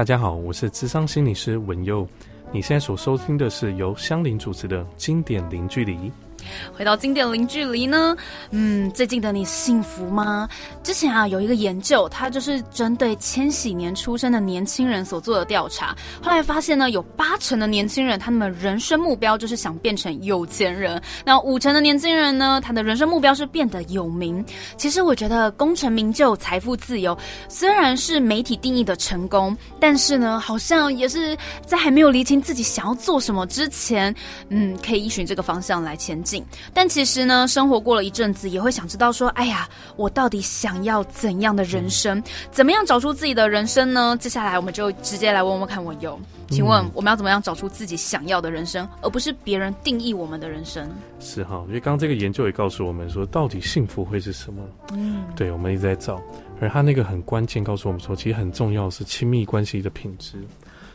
大家好，我是智商心理师文佑。你现在所收听的是由香菱主持的经典零距离。回到经典零距离呢，嗯，最近的你幸福吗？之前啊有一个研究，它就是针对千禧年出生的年轻人所做的调查，后来发现呢，有八成的年轻人他们人生目标就是想变成有钱人，那五成的年轻人呢，他的人生目标是变得有名。其实我觉得功成名就、财富自由虽然是媒体定义的成功，但是呢，好像也是在还没有厘清自己想要做什么之前，嗯，可以依循这个方向来前进。但其实呢，生活过了一阵子，也会想知道说，哎呀，我到底想要怎样的人生？怎么样找出自己的人生呢？接下来我们就直接来问问看，我有，请问我们要怎么样找出自己想要的人生，而不是别人定义我们的人生？是哈，因为刚刚这个研究也告诉我们说，到底幸福会是什么？嗯，对，我们一直在找，而他那个很关键，告诉我们说，其实很重要是亲密关系的品质。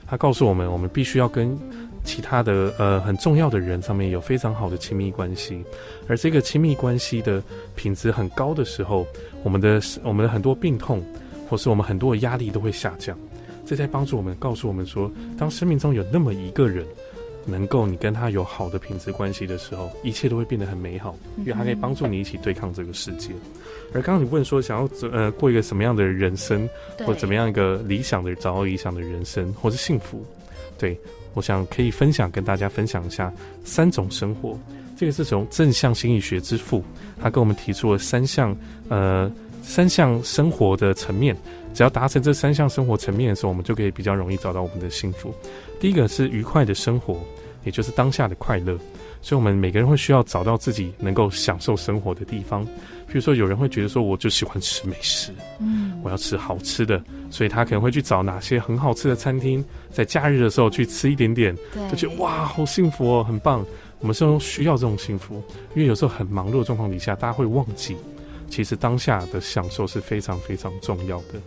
他告诉我们，我们必须要跟。其他的呃很重要的人上面有非常好的亲密关系，而这个亲密关系的品质很高的时候，我们的我们的很多病痛，或是我们很多的压力都会下降。这在帮助我们告诉我们说，当生命中有那么一个人，能够你跟他有好的品质关系的时候，一切都会变得很美好，因为他可以帮助你一起对抗这个世界。而刚刚你问说，想要呃过一个什么样的人生，或怎么样一个理想的找到理想的人生，或是幸福，对。我想可以分享跟大家分享一下三种生活，这个是从正向心理学之父，他跟我们提出了三项呃三项生活的层面，只要达成这三项生活层面的时候，我们就可以比较容易找到我们的幸福。第一个是愉快的生活，也就是当下的快乐，所以我们每个人会需要找到自己能够享受生活的地方。比如说，有人会觉得说，我就喜欢吃美食，嗯，我要吃好吃的，所以他可能会去找哪些很好吃的餐厅，在假日的时候去吃一点点，就觉得哇，好幸福哦，很棒。我们是需要这种幸福，因为有时候很忙碌的状况底下，大家会忘记，其实当下的享受是非常非常重要的，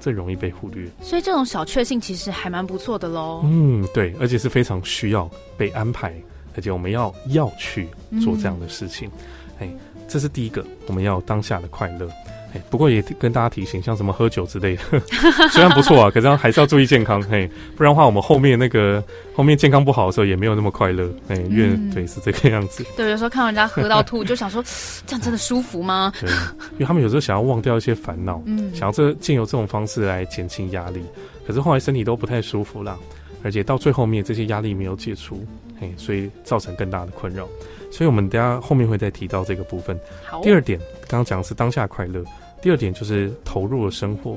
这容易被忽略。所以这种小确幸其实还蛮不错的喽。嗯，对，而且是非常需要被安排，而且我们要要去做这样的事情，哎。这是第一个，我们要当下的快乐。哎，不过也跟大家提醒，像什么喝酒之类的，虽然不错啊，可是还是要注意健康。嘿，不然的话，我们后面那个后面健康不好的时候，也没有那么快乐。哎，因为对是这个样子。对，有时候看人家喝到吐，就想说，这样真的舒服吗？对，因为他们有时候想要忘掉一些烦恼，嗯，想要这借由这种方式来减轻压力，可是后来身体都不太舒服了，而且到最后面这些压力没有解除，嘿，所以造成更大的困扰。所以，我们等下后面会再提到这个部分。第二点，刚刚讲的是当下快乐。第二点就是投入了生活，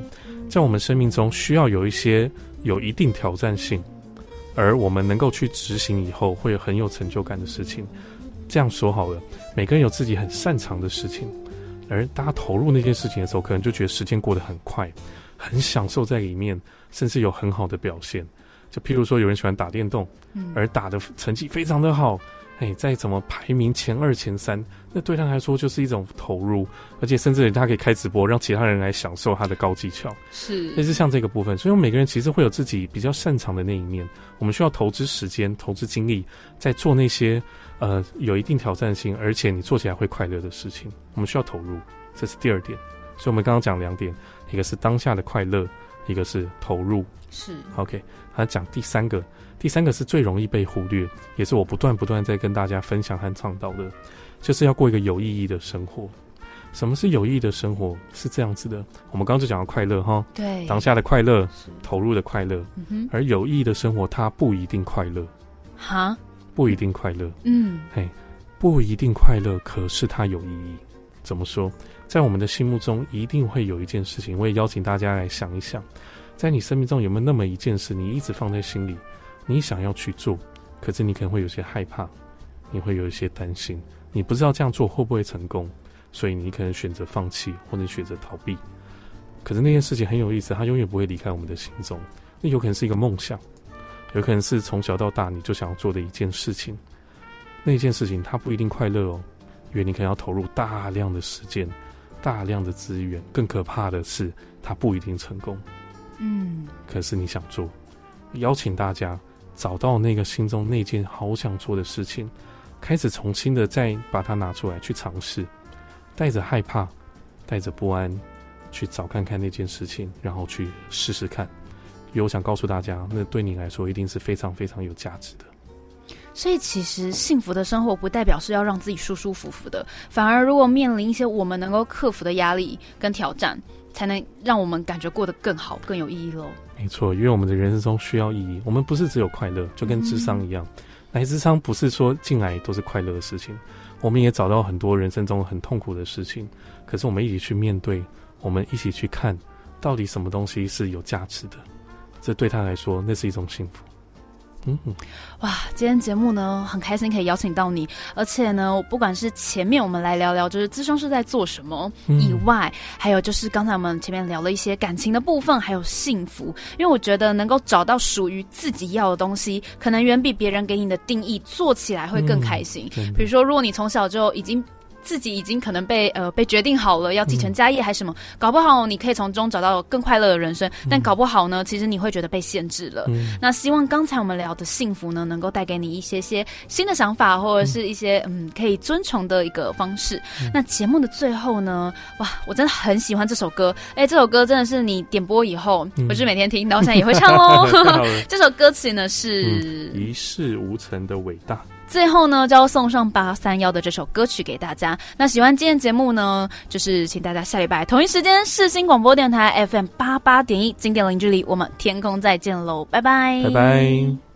在我们生命中需要有一些有一定挑战性，而我们能够去执行以后，会很有成就感的事情。这样说好了，每个人有自己很擅长的事情，而大家投入那件事情的时候，可能就觉得时间过得很快，很享受在里面，甚至有很好的表现。就譬如说，有人喜欢打电动，而打的成绩非常的好。哎，再怎么排名前二、前三，那对他来说就是一种投入，而且甚至他可以开直播，让其他人来享受他的高技巧。是，类似像这个部分，所以我们每个人其实会有自己比较擅长的那一面，我们需要投资时间、投资精力，在做那些呃有一定挑战性，而且你做起来会快乐的事情。我们需要投入，这是第二点。所以我们刚刚讲两点，一个是当下的快乐，一个是投入。是，OK，他讲第三个。第三个是最容易被忽略，也是我不断不断在跟大家分享和倡导的，就是要过一个有意义的生活。什么是有意义的生活？是这样子的，我们刚刚就讲到快乐哈，对，当下的快乐，投入的快乐，而有意义的生活它不一定快乐，哈，不一定快乐，嗯，嘿，不一定快乐，可是它有意义。怎么说？在我们的心目中，一定会有一件事情，我也邀请大家来想一想，在你生命中有没有那么一件事，你一直放在心里？你想要去做，可是你可能会有些害怕，你会有一些担心，你不知道这样做会不会成功，所以你可能选择放弃或者选择逃避。可是那件事情很有意思，它永远不会离开我们的心中。那有可能是一个梦想，有可能是从小到大你就想要做的一件事情。那件事情它不一定快乐哦，因为你可能要投入大量的时间、大量的资源。更可怕的是，它不一定成功。嗯，可是你想做，邀请大家。找到那个心中那件好想做的事情，开始重新的再把它拿出来去尝试，带着害怕，带着不安，去找看看那件事情，然后去试试看，有想告诉大家，那对你来说一定是非常非常有价值的。所以，其实幸福的生活不代表是要让自己舒舒服服的，反而如果面临一些我们能够克服的压力跟挑战，才能让我们感觉过得更好、更有意义喽。没错，因为我们的人生中需要意义，我们不是只有快乐，就跟智商一样。来智商不是说进来都是快乐的事情，我们也找到很多人生中很痛苦的事情，可是我们一起去面对，我们一起去看，到底什么东西是有价值的，这对他来说，那是一种幸福。嗯，哇，今天节目呢很开心可以邀请到你，而且呢，不管是前面我们来聊聊就是智商是在做什么以外，还有就是刚才我们前面聊了一些感情的部分，还有幸福，因为我觉得能够找到属于自己要的东西，可能远比别人给你的定义做起来会更开心。比如说，如果你从小就已经。自己已经可能被呃被决定好了要继承家业还是什么，搞不好你可以从中找到更快乐的人生，但搞不好呢，其实你会觉得被限制了。那希望刚才我们聊的幸福呢，能够带给你一些些新的想法，或者是一些嗯可以遵从的一个方式。那节目的最后呢，哇，我真的很喜欢这首歌，哎，这首歌真的是你点播以后，我是每天听，然后现在也会唱哦。这首歌词呢是一事无成的伟大。最后呢，就要送上八三幺的这首歌曲给大家。那喜欢今天节目呢，就是请大家下礼拜同一时间视新广播电台 FM 八八点一经典零距离，我们天空再见喽，拜拜，拜拜。